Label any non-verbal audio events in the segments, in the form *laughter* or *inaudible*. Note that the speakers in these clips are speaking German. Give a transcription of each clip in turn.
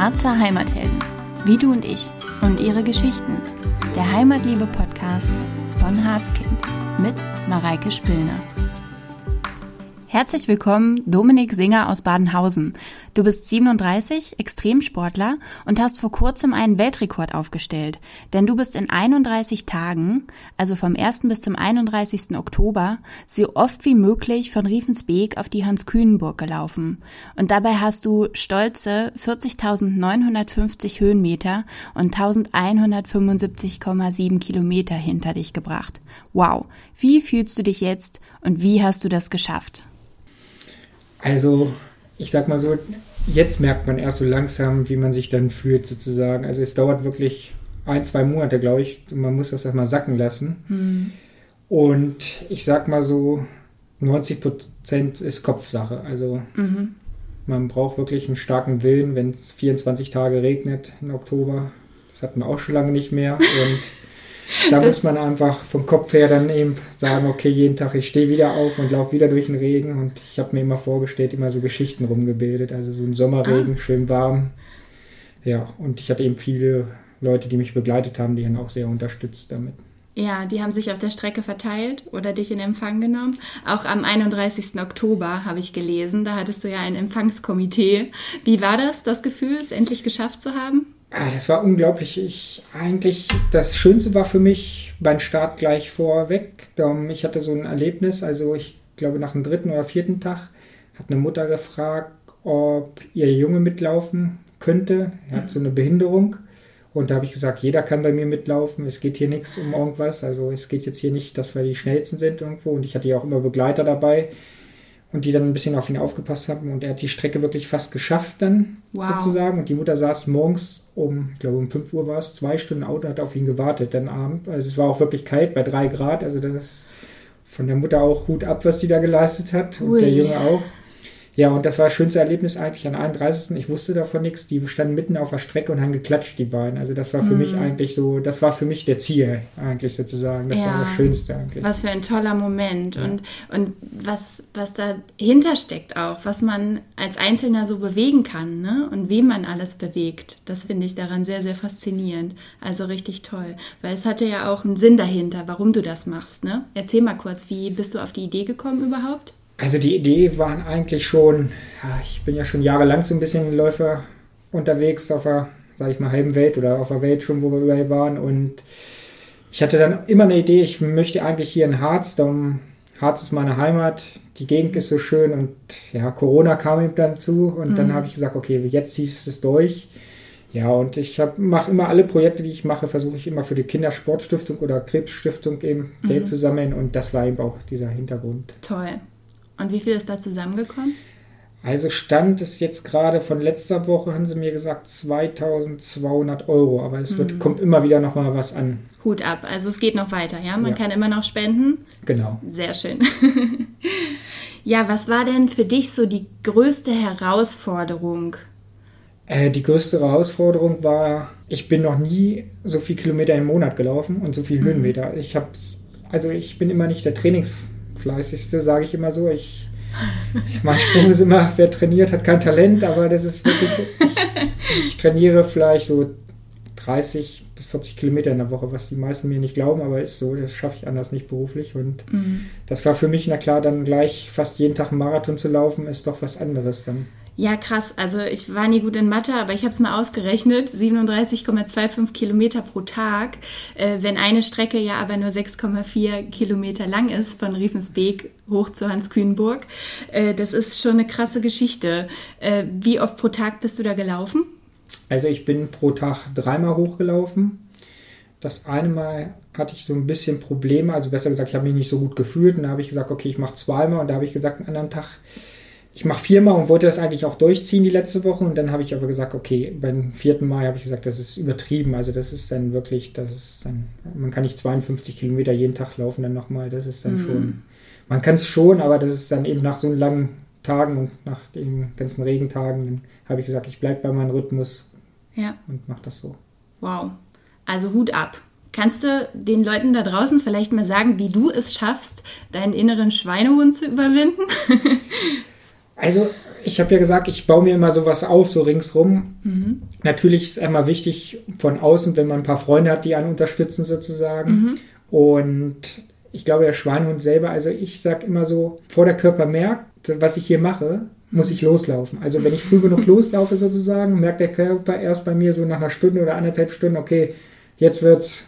Harzer Heimathelden, wie du und ich und ihre Geschichten. Der Heimatliebe-Podcast von Harzkind mit Mareike Spillner. Herzlich willkommen, Dominik Singer aus Badenhausen. Du bist 37, Extremsportler und hast vor kurzem einen Weltrekord aufgestellt. Denn du bist in 31 Tagen, also vom 1. bis zum 31. Oktober, so oft wie möglich von Riefensbeek auf die Hans-Kühnenburg gelaufen. Und dabei hast du stolze 40.950 Höhenmeter und 1175,7 Kilometer hinter dich gebracht. Wow! Wie fühlst du dich jetzt und wie hast du das geschafft? Also, ich sag mal so, jetzt merkt man erst so langsam, wie man sich dann fühlt, sozusagen. Also, es dauert wirklich ein, zwei Monate, glaube ich. Man muss das erstmal sacken lassen. Mhm. Und ich sag mal so, 90 Prozent ist Kopfsache. Also, mhm. man braucht wirklich einen starken Willen, wenn es 24 Tage regnet im Oktober. Das hatten wir auch schon lange nicht mehr. Und da muss man einfach vom Kopf her dann eben sagen, okay, jeden Tag, ich stehe wieder auf und laufe wieder durch den Regen. Und ich habe mir immer vorgestellt, immer so Geschichten rumgebildet. Also so ein Sommerregen, ah. schön warm. Ja, und ich hatte eben viele Leute, die mich begleitet haben, die haben auch sehr unterstützt damit. Ja, die haben sich auf der Strecke verteilt oder dich in Empfang genommen. Auch am 31. Oktober habe ich gelesen, da hattest du ja ein Empfangskomitee. Wie war das, das Gefühl, es endlich geschafft zu haben? Ah, das war unglaublich. Ich eigentlich das Schönste war für mich beim Start gleich vorweg. Ich hatte so ein Erlebnis, also ich glaube nach dem dritten oder vierten Tag hat eine Mutter gefragt, ob ihr Junge mitlaufen könnte. Er hat so eine Behinderung. Und da habe ich gesagt, jeder kann bei mir mitlaufen. Es geht hier nichts um irgendwas. Also es geht jetzt hier nicht, dass wir die schnellsten sind irgendwo. Und ich hatte ja auch immer Begleiter dabei und die dann ein bisschen auf ihn aufgepasst haben und er hat die Strecke wirklich fast geschafft dann wow. sozusagen und die Mutter saß morgens um, ich glaube um 5 Uhr war es, zwei Stunden Auto hat auf ihn gewartet dann Abend. Also es war auch wirklich kalt bei drei Grad, also das ist von der Mutter auch Hut ab, was die da geleistet hat und Ui. der Junge auch. Ja, und das war das schönste Erlebnis eigentlich am 31. Ich wusste davon nichts. Die standen mitten auf der Strecke und haben geklatscht, die beiden. Also das war für mm. mich eigentlich so, das war für mich der Ziel eigentlich sozusagen. Das ja, war das Schönste eigentlich. Was für ein toller Moment. Ja. Und, und was, was dahinter steckt auch, was man als Einzelner so bewegen kann, ne? Und wem man alles bewegt. Das finde ich daran sehr, sehr faszinierend. Also richtig toll. Weil es hatte ja auch einen Sinn dahinter, warum du das machst, ne? Erzähl mal kurz, wie bist du auf die Idee gekommen überhaupt? Also die Idee waren eigentlich schon, ja, ich bin ja schon jahrelang so ein bisschen Läufer unterwegs auf der, sag ich mal, halben Welt oder auf der Welt schon, wo wir überall waren. Und ich hatte dann immer eine Idee, ich möchte eigentlich hier in Harz, darum Harz ist meine Heimat, die Gegend ist so schön und ja, Corona kam ihm dann zu und mhm. dann habe ich gesagt, okay, jetzt ziehst du es durch. Ja, und ich mache immer alle Projekte, die ich mache, versuche ich immer für die Kindersportstiftung oder Krebsstiftung eben mhm. Geld zu sammeln und das war eben auch dieser Hintergrund. Toll. Und wie viel ist da zusammengekommen? Also Stand ist jetzt gerade von letzter Woche, haben sie mir gesagt, 2200 Euro. Aber es wird, mhm. kommt immer wieder noch mal was an. Hut ab. Also es geht noch weiter, ja? Man ja. kann immer noch spenden. Genau. Sehr schön. *laughs* ja, was war denn für dich so die größte Herausforderung? Äh, die größte Herausforderung war, ich bin noch nie so viel Kilometer im Monat gelaufen und so viel mhm. Höhenmeter. Ich habe, also ich bin immer nicht der Trainings fleißigste, sage ich immer so. Ich, mein Sprung ist immer, wer trainiert, hat kein Talent, aber das ist wirklich, ich, ich trainiere vielleicht so 30 bis 40 Kilometer in der Woche, was die meisten mir nicht glauben, aber ist so, das schaffe ich anders nicht beruflich. Und mhm. das war für mich, na klar, dann gleich fast jeden Tag einen Marathon zu laufen, ist doch was anderes dann. Ja, krass. Also ich war nie gut in Mathe, aber ich habe es mal ausgerechnet. 37,25 Kilometer pro Tag. Äh, wenn eine Strecke ja aber nur 6,4 Kilometer lang ist, von Riefensbeek hoch zu Hans Kühnburg. Äh, das ist schon eine krasse Geschichte. Äh, wie oft pro Tag bist du da gelaufen? Also ich bin pro Tag dreimal hochgelaufen. Das eine Mal hatte ich so ein bisschen Probleme, also besser gesagt, ich habe mich nicht so gut gefühlt. Und da habe ich gesagt, okay, ich mache zweimal. Und da habe ich gesagt, einen anderen Tag ich mache viermal und wollte das eigentlich auch durchziehen die letzte Woche und dann habe ich aber gesagt, okay, beim vierten Mal habe ich gesagt, das ist übertrieben. Also das ist dann wirklich, das ist dann, man kann nicht 52 Kilometer jeden Tag laufen dann nochmal. Das ist dann mhm. schon, man kann es schon, aber das ist dann eben nach so langen Tagen und nach den ganzen Regentagen, dann habe ich gesagt, ich bleibe bei meinem Rhythmus ja. und mache das so. Wow. Also Hut ab. Kannst du den Leuten da draußen vielleicht mal sagen, wie du es schaffst, deinen inneren Schweinehund zu überwinden? *laughs* Also ich habe ja gesagt, ich baue mir immer sowas auf, so ringsrum. Mhm. Natürlich ist es immer wichtig von außen, wenn man ein paar Freunde hat, die einen unterstützen sozusagen. Mhm. Und ich glaube, der Schweinehund selber, also ich sage immer so, vor der Körper merkt, was ich hier mache, muss ich loslaufen. Also wenn ich früh genug loslaufe sozusagen, merkt der Körper erst bei mir so nach einer Stunde oder anderthalb Stunden, okay, jetzt wird's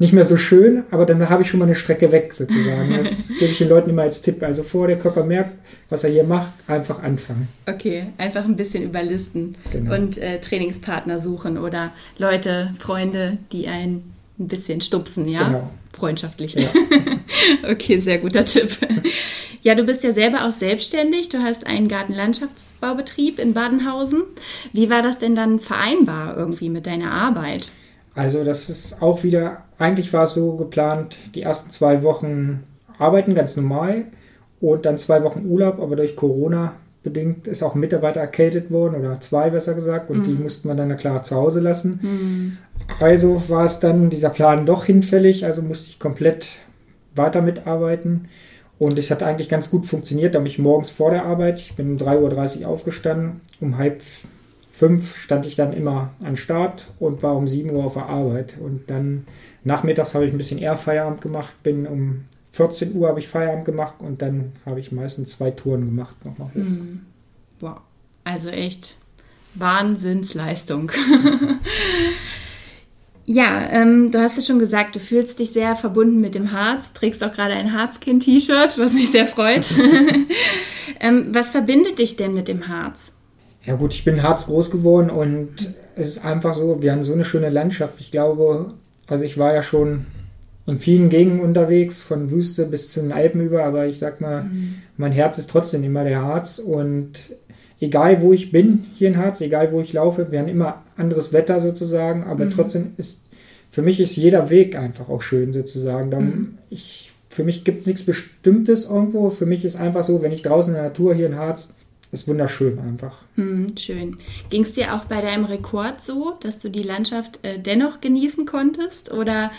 nicht mehr so schön, aber dann habe ich schon mal eine Strecke weg sozusagen. Das *laughs* gebe ich den Leuten immer als Tipp. Also vor der Körper merkt, was er hier macht, einfach anfangen. Okay, einfach ein bisschen überlisten genau. und äh, Trainingspartner suchen oder Leute, Freunde, die einen ein bisschen stupsen, ja? Genau. Freundschaftlich. Ja. *laughs* okay, sehr guter Tipp. Ja, du bist ja selber auch selbstständig. Du hast einen Gartenlandschaftsbaubetrieb in Badenhausen. Wie war das denn dann vereinbar irgendwie mit deiner Arbeit? Also das ist auch wieder, eigentlich war es so geplant, die ersten zwei Wochen arbeiten ganz normal und dann zwei Wochen Urlaub, aber durch Corona bedingt ist auch ein Mitarbeiter erkältet worden oder zwei besser gesagt und mhm. die mussten wir dann klar zu Hause lassen. Mhm. Also war es dann dieser Plan doch hinfällig, also musste ich komplett weiter mitarbeiten und es hat eigentlich ganz gut funktioniert, da bin ich morgens vor der Arbeit, ich bin um 3.30 Uhr aufgestanden, um halb fünf stand ich dann immer an Start und war um sieben Uhr auf der Arbeit. Und dann nachmittags habe ich ein bisschen eher Feierabend gemacht, bin um 14 Uhr habe ich Feierabend gemacht und dann habe ich meistens zwei Touren gemacht nochmal. Mhm. Wow. Also echt Wahnsinnsleistung. *laughs* ja, ähm, du hast es schon gesagt, du fühlst dich sehr verbunden mit dem Harz, trägst auch gerade ein Harzkind-T-Shirt, was mich sehr freut. *laughs* ähm, was verbindet dich denn mit dem Harz? Ja gut, ich bin Harz groß geworden und es ist einfach so, wir haben so eine schöne Landschaft. Ich glaube, also ich war ja schon in vielen Gegenden unterwegs, von Wüste bis zu den Alpen über, aber ich sag mal, mhm. mein Herz ist trotzdem immer der Harz und egal wo ich bin hier in Harz, egal wo ich laufe, wir haben immer anderes Wetter sozusagen, aber mhm. trotzdem ist, für mich ist jeder Weg einfach auch schön sozusagen. Dann, mhm. ich, für mich gibt es nichts Bestimmtes irgendwo, für mich ist einfach so, wenn ich draußen in der Natur hier in Harz ist wunderschön einfach. Hm, schön. Ging es dir auch bei deinem Rekord so, dass du die Landschaft äh, dennoch genießen konntest? Oder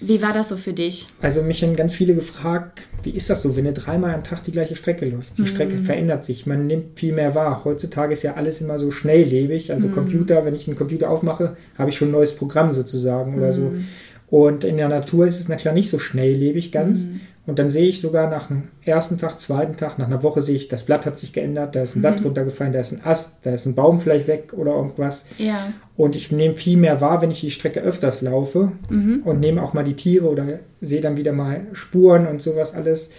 wie war das so für dich? Also mich haben ganz viele gefragt, wie ist das so, wenn du dreimal am Tag die gleiche Strecke läuft? Die mhm. Strecke verändert sich, man nimmt viel mehr wahr. Heutzutage ist ja alles immer so schnelllebig. Also mhm. Computer, wenn ich einen Computer aufmache, habe ich schon ein neues Programm sozusagen oder so. Mhm. Und in der Natur ist es na klar nicht so schnelllebig ganz. Mhm. Und dann sehe ich sogar nach dem ersten Tag, zweiten Tag, nach einer Woche sehe ich, das Blatt hat sich geändert, da ist ein mhm. Blatt runtergefallen, da ist ein Ast, da ist ein Baum vielleicht weg oder irgendwas. Ja. Und ich nehme viel mehr wahr, wenn ich die Strecke öfters laufe mhm. und nehme auch mal die Tiere oder sehe dann wieder mal Spuren und sowas alles.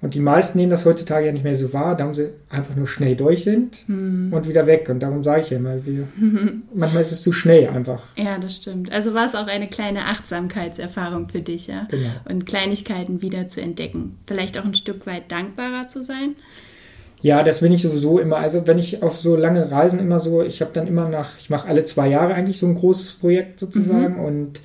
Und die meisten nehmen das heutzutage ja nicht mehr so wahr, da haben sie einfach nur schnell durch sind hm. und wieder weg. Und darum sage ich ja immer, wir, *laughs* manchmal ist es zu schnell einfach. Ja, das stimmt. Also war es auch eine kleine Achtsamkeitserfahrung für dich, ja? Genau. Und Kleinigkeiten wieder zu entdecken. Vielleicht auch ein Stück weit dankbarer zu sein. Ja, das bin ich sowieso immer. Also wenn ich auf so lange Reisen immer so, ich habe dann immer nach, ich mache alle zwei Jahre eigentlich so ein großes Projekt sozusagen mhm. und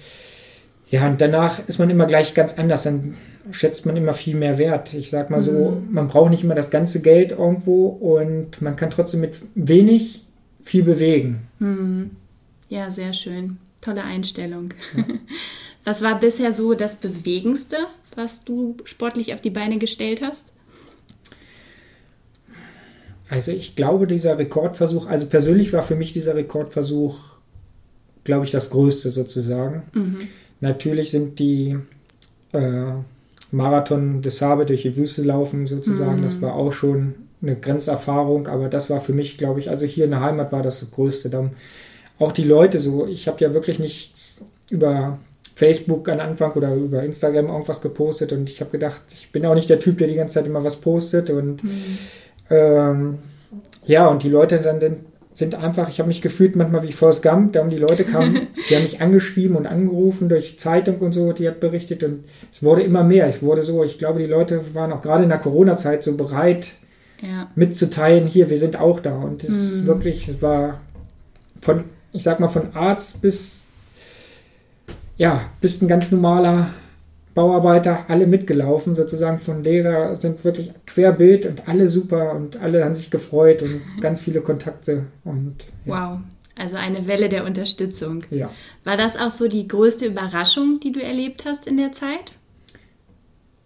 ja, und danach ist man immer gleich ganz anders. Dann schätzt man immer viel mehr wert. Ich sag mal so, mhm. man braucht nicht immer das ganze Geld irgendwo und man kann trotzdem mit wenig viel bewegen. Mhm. Ja, sehr schön. Tolle Einstellung. Ja. *laughs* Was war bisher so das Bewegendste, was du sportlich auf die Beine gestellt hast? Also ich glaube, dieser Rekordversuch, also persönlich war für mich dieser Rekordversuch, glaube ich, das Größte sozusagen. Mhm. Natürlich sind die äh, Marathon des Sabe durch die Wüste laufen sozusagen, mhm. das war auch schon eine Grenzerfahrung, aber das war für mich, glaube ich, also hier in der Heimat war das das Größte. Dann auch die Leute so, ich habe ja wirklich nichts über Facebook am Anfang oder über Instagram irgendwas gepostet und ich habe gedacht, ich bin auch nicht der Typ, der die ganze Zeit immer was postet und mhm. ähm, ja, und die Leute dann, dann sind einfach, ich habe mich gefühlt manchmal wie Forrest Gump, da haben die Leute kamen, *laughs* die haben mich angeschrieben und angerufen durch Zeitung und so, die hat berichtet und es wurde immer mehr. Es wurde so, ich glaube, die Leute waren auch gerade in der Corona-Zeit so bereit, ja. mitzuteilen, hier, wir sind auch da. Und es mhm. wirklich, es war von, ich sag mal, von Arzt bis, ja, bis ein ganz normaler Bauarbeiter alle mitgelaufen, sozusagen von Lehrer sind wirklich querbild und alle super und alle haben sich gefreut und *laughs* ganz viele Kontakte und ja. wow. Also eine Welle der Unterstützung. Ja. War das auch so die größte Überraschung, die du erlebt hast in der Zeit?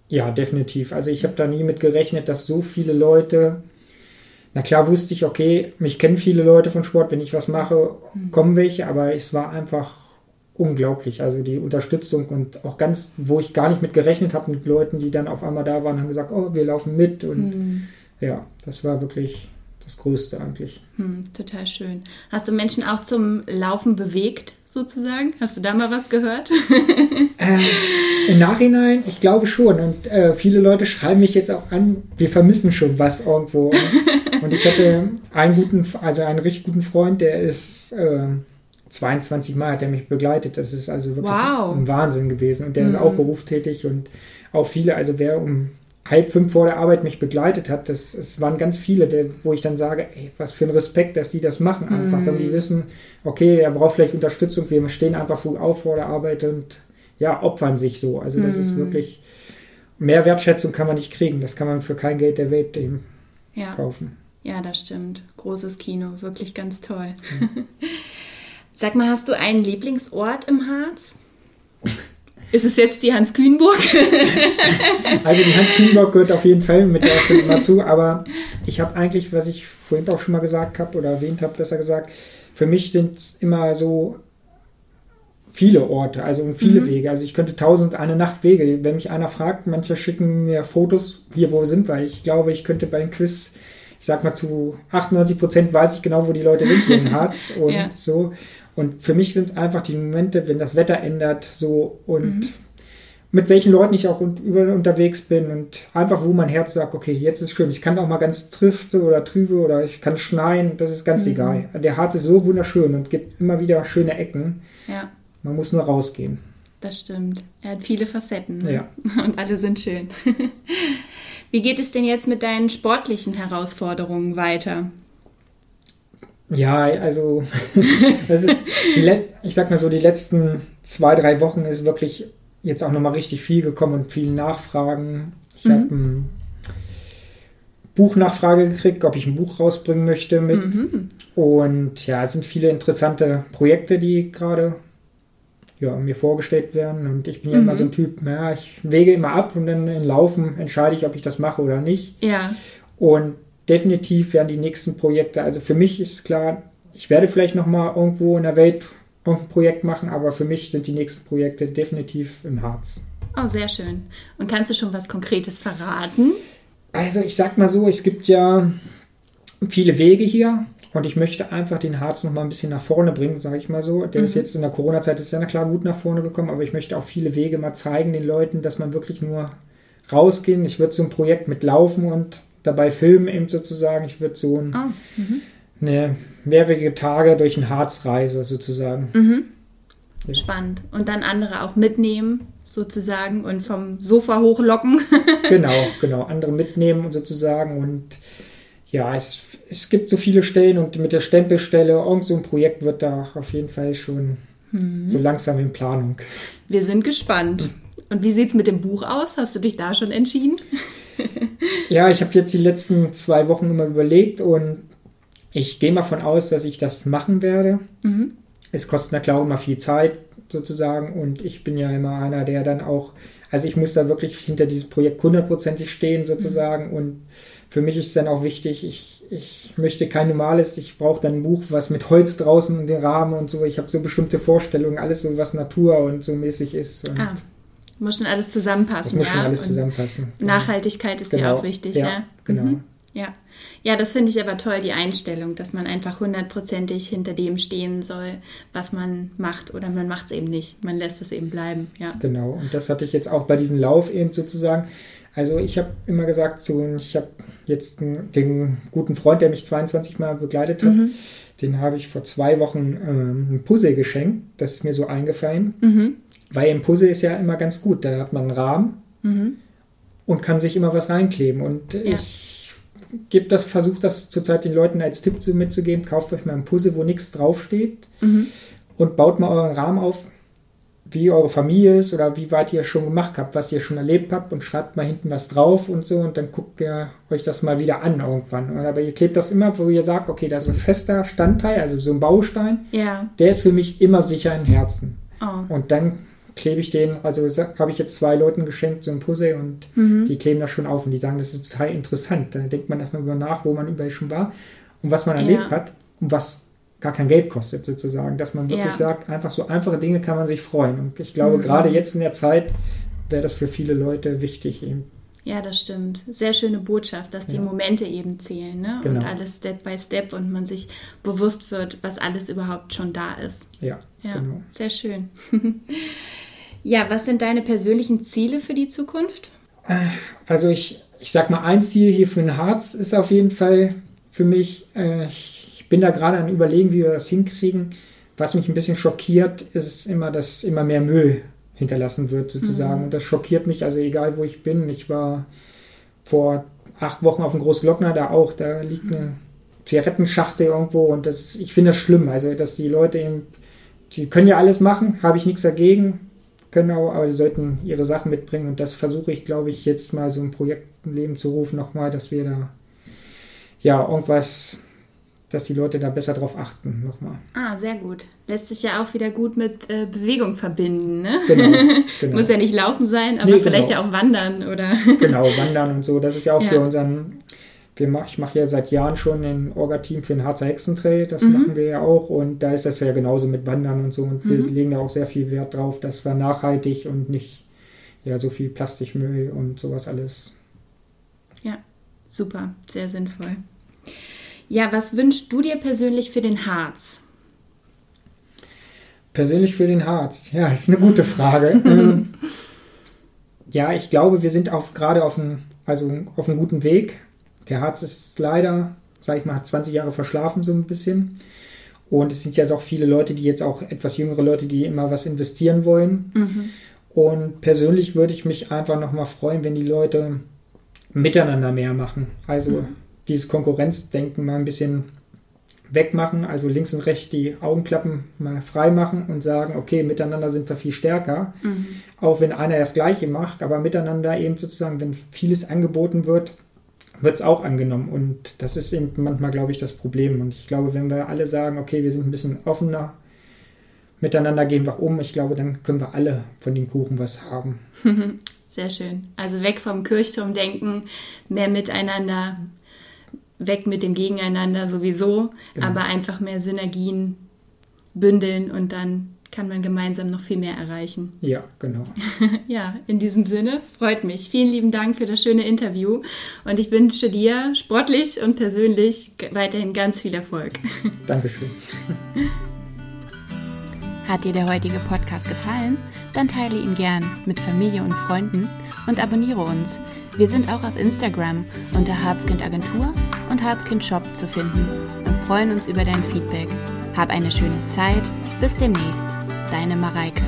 Ja, definitiv. Also ich habe da nie mit gerechnet, dass so viele Leute na klar wusste ich, okay, mich kennen viele Leute von Sport, wenn ich was mache, Mhm. kommen welche, aber es war einfach unglaublich. Also die Unterstützung und auch ganz, wo ich gar nicht mit gerechnet habe, mit Leuten, die dann auf einmal da waren, haben gesagt, oh, wir laufen mit und Hm, ja, das war wirklich das Größte eigentlich. hm, total schön. Hast du Menschen auch zum Laufen bewegt, sozusagen? Hast du da mal was gehört? *laughs* Im Nachhinein, ich glaube schon. Und äh, viele Leute schreiben mich jetzt auch an, wir vermissen schon was irgendwo. *laughs* und ich hatte einen guten, also einen richtig guten Freund, der ist äh, 22 Mal hat er mich begleitet. Das ist also wirklich Wow. ein Wahnsinn gewesen. Und der ist auch berufstätig und auch viele, also wer um halb fünf vor der Arbeit mich begleitet hat, das, es waren ganz viele, der, wo ich dann sage, ey, was für ein Respekt, dass die das machen einfach, damit die wissen, okay, er braucht vielleicht Unterstützung, wir stehen einfach früh auf vor der Arbeit und ja, opfern sich so. Also das ist wirklich, mehr Wertschätzung kann man nicht kriegen, das kann man für kein Geld der Welt eben Ja. kaufen. Ja, das stimmt. Großes Kino, wirklich ganz toll. *laughs* Sag mal, hast du einen Lieblingsort im Harz? Ist es jetzt die Hans Kühnburg? *laughs* Also die Hans Kühnbock gehört auf jeden Fall mit der schon immer zu, aber ich habe eigentlich, was ich vorhin auch schon mal gesagt habe oder erwähnt habe, besser gesagt, für mich sind es immer so viele Orte, also und viele Wege. Also ich könnte tausend eine Nacht Wege. Wenn mich einer fragt, manche schicken mir Fotos, hier wo sind wir. Ich glaube, ich könnte beim Quiz, ich sag mal zu 98 Prozent weiß ich genau, wo die Leute sind hier in Harz *laughs* und Ja. so. Und für mich sind einfach die Momente, wenn das Wetter ändert, so und mit welchen Leuten ich auch un- über, unterwegs bin und einfach, wo mein Herz sagt, okay, jetzt ist schön. Ich kann auch mal ganz trifte oder trübe oder ich kann schneien, das ist ganz egal. Der Harz ist so wunderschön und gibt immer wieder schöne Ecken. ja, Man muss nur rausgehen. das stimmt. Er hat viele Facetten. Ne? Ja. *laughs* Und alle sind schön. *laughs* Wie geht es denn jetzt mit deinen sportlichen Herausforderungen weiter? Ja, also *laughs* das ist, ich sag mal so, die letzten zwei, drei Wochen ist wirklich jetzt auch nochmal richtig viel gekommen und viele Nachfragen. Ich habe ein Buchnachfrage gekriegt, ob ich ein Buch rausbringen möchte mit. Und ja, es sind viele interessante Projekte, die gerade ja, mir vorgestellt werden. Und ich bin ja immer so ein Typ, naja, ich wege immer ab und dann im Laufen entscheide ich, ob ich das mache oder nicht. Ja, Und definitiv werden die nächsten Projekte, also für mich ist klar, ich werde vielleicht nochmal irgendwo in der Welt irgendein Projekt machen, aber für mich sind die nächsten Projekte definitiv im Harz. oh, sehr schön. Und kannst du schon was Konkretes verraten? Also ich sag mal so, es gibt ja viele Wege hier und ich möchte einfach den Harz noch mal ein bisschen nach vorne bringen, sage ich mal so. Der ist jetzt in der Corona-Zeit ist ja klar gut nach vorne gekommen, aber ich möchte auch viele Wege mal zeigen den Leuten, dass man wirklich nur rausgehen. Ich würde so ein Projekt mit laufen und dabei filmen eben sozusagen. Ich würde so ein, Oh, eine mehrere Tage durch ein Harzreise sozusagen. spannend. Und dann andere auch mitnehmen, sozusagen, und vom Sofa hochlocken. *laughs* genau, genau. Andere mitnehmen und sozusagen und ja, es, es gibt so viele Stellen und mit der Stempelstelle, irgend so ein Projekt wird da auf jeden Fall schon so langsam in Planung. Wir sind gespannt. Und wie sieht's mit dem Buch aus? Hast du dich da schon entschieden? *laughs* Ja, ich habe jetzt die letzten zwei Wochen immer überlegt und ich gehe mal von aus, dass ich das machen werde. Es kostet na klar immer viel Zeit sozusagen und ich bin ja immer einer, der dann auch, also ich muss da wirklich hinter diesem Projekt hundertprozentig stehen sozusagen und für mich ist dann auch wichtig, ich, ich möchte kein normales, ich brauche dann ein Buch, was mit Holz draußen in den Rahmen und so, ich habe so bestimmte Vorstellungen, alles so, was Natur und so mäßig ist und Ah, muss schon alles das zusammenpassen, muss ja? schon alles Und zusammenpassen. Nachhaltigkeit ist Genau. auch wichtig, Ja, ja? genau. Mhm. Ja. Ja, das finde ich aber toll, die Einstellung, dass man einfach hundertprozentig hinter dem stehen soll, was man macht. Oder man macht es eben nicht. Man lässt es eben bleiben, ja. Genau, und das hatte ich jetzt auch bei diesem Lauf eben sozusagen. Also ich habe immer gesagt, so, ich habe jetzt einen, den guten Freund, der mich 22 Mal begleitet hat, den habe ich vor zwei Wochen ähm, ein Puzzle geschenkt. Das ist mir so eingefallen. Weil ein Puzzle ist ja immer ganz gut. Da hat man einen Rahmen und kann sich immer was reinkleben. Und ich gebe das, versuche das zurzeit den Leuten als Tipp zu- mitzugeben. Kauft euch mal ein Puzzle, wo nichts draufsteht und baut mal euren Rahmen auf, wie eure Familie ist oder wie weit ihr schon gemacht habt, was ihr schon erlebt habt und schreibt mal hinten was drauf und so und dann guckt ihr euch das mal wieder an irgendwann. Aber ihr klebt das immer, wo ihr sagt, okay, da ist ein fester Standteil, also so ein Baustein, Ja. der ist für mich immer sicher im Herzen. Oh. Und dann klebe ich den, also habe ich jetzt zwei Leuten geschenkt, so ein Puzzle und mhm. die kleben das schon auf und die sagen, das ist total interessant. Da denkt man erstmal über nach, wo man überall schon war und was man erlebt ja. hat und was gar kein Geld kostet sozusagen, dass man wirklich ja. sagt, einfach so einfache Dinge kann man sich freuen. Und ich glaube, mhm. gerade jetzt in der Zeit wäre das für viele Leute wichtig eben. Ja, das stimmt. Sehr schöne Botschaft, dass die ja. Momente eben zählen ne? Genau. und alles Step by Step und man sich bewusst wird, was alles überhaupt schon da ist. Ja, ja genau. Sehr schön. *laughs* ja, was sind deine persönlichen Ziele für die Zukunft? Äh, also ich, ich sag mal, ein Ziel hier für den Harz ist auf jeden Fall für mich, äh, ich bin da gerade an Überlegen, wie wir das hinkriegen. Was mich ein bisschen schockiert, ist immer, dass immer mehr Müll hinterlassen wird, sozusagen. Mhm. Und das schockiert mich, also egal wo ich bin. Ich war vor acht Wochen auf dem Großglockner, da auch, da liegt eine Zigarettenschachtel irgendwo und das, ich finde das schlimm. Also, dass die Leute eben, die können ja alles machen, habe ich nichts dagegen, können auch, aber sie sollten ihre Sachen mitbringen und das versuche ich, glaube ich, jetzt mal so ein Projekt im Leben zu rufen, nochmal, dass wir da ja irgendwas dass die Leute da besser drauf achten nochmal. Ah, sehr gut. Lässt sich ja auch wieder gut mit äh, Bewegung verbinden, ne? Genau, *laughs* genau. Muss ja nicht laufen sein, aber nee, vielleicht genau. ja auch wandern oder. genau, wandern und so. Das ist ja auch *laughs* ja. für unseren. Wir mach, ich mache ja seit Jahren schon ein Orga-Team für den Harzer Hexentrail, das mhm. machen wir ja auch und da ist das ja genauso mit Wandern und so und mhm. wir legen da auch sehr viel Wert drauf, dass wir nachhaltig und nicht ja so viel Plastikmüll und sowas alles. Ja, super, sehr sinnvoll. Ja, was wünschst du dir persönlich für den Harz? Persönlich für den Harz? Ja, ist eine gute Frage. *laughs* Ähm, ja, ich glaube, wir sind auf, gerade auf einem, also auf einem guten Weg. Der Harz ist leider, sag ich mal, 20 Jahre verschlafen so ein bisschen. Und es sind ja doch viele Leute, die jetzt auch etwas jüngere Leute, die immer was investieren wollen. Mhm. Und persönlich würde ich mich einfach nochmal freuen, wenn die Leute miteinander mehr machen. Also mhm dieses Konkurrenzdenken mal ein bisschen wegmachen, also links und rechts die Augenklappen mal frei machen und sagen, okay, miteinander sind wir viel stärker, mhm. auch wenn einer das Gleiche macht, aber miteinander eben sozusagen, wenn vieles angeboten wird, wird es auch angenommen und das ist eben manchmal, glaube ich, das Problem und ich glaube, wenn wir alle sagen, okay, wir sind ein bisschen offener, miteinander gehen wir um, ich glaube, dann können wir alle von den Kuchen was haben. *laughs* Sehr schön. Also weg vom Kirchturmdenken, mehr miteinander, weg mit dem Gegeneinander sowieso, genau. aber einfach mehr Synergien bündeln und dann kann man gemeinsam noch viel mehr erreichen. Ja, genau. *laughs* ja, in diesem Sinne freut mich. Vielen lieben Dank für das schöne Interview und ich wünsche dir sportlich und persönlich weiterhin ganz viel Erfolg. *laughs* Dankeschön. Hat dir der heutige Podcast gefallen? Dann teile ihn gern mit Familie und Freunden und abonniere uns. Wir sind auch auf Instagram unter Harzkind Agentur und Harzkind Shop zu finden und freuen uns über dein Feedback. Hab eine schöne Zeit. Bis demnächst. Deine Mareike.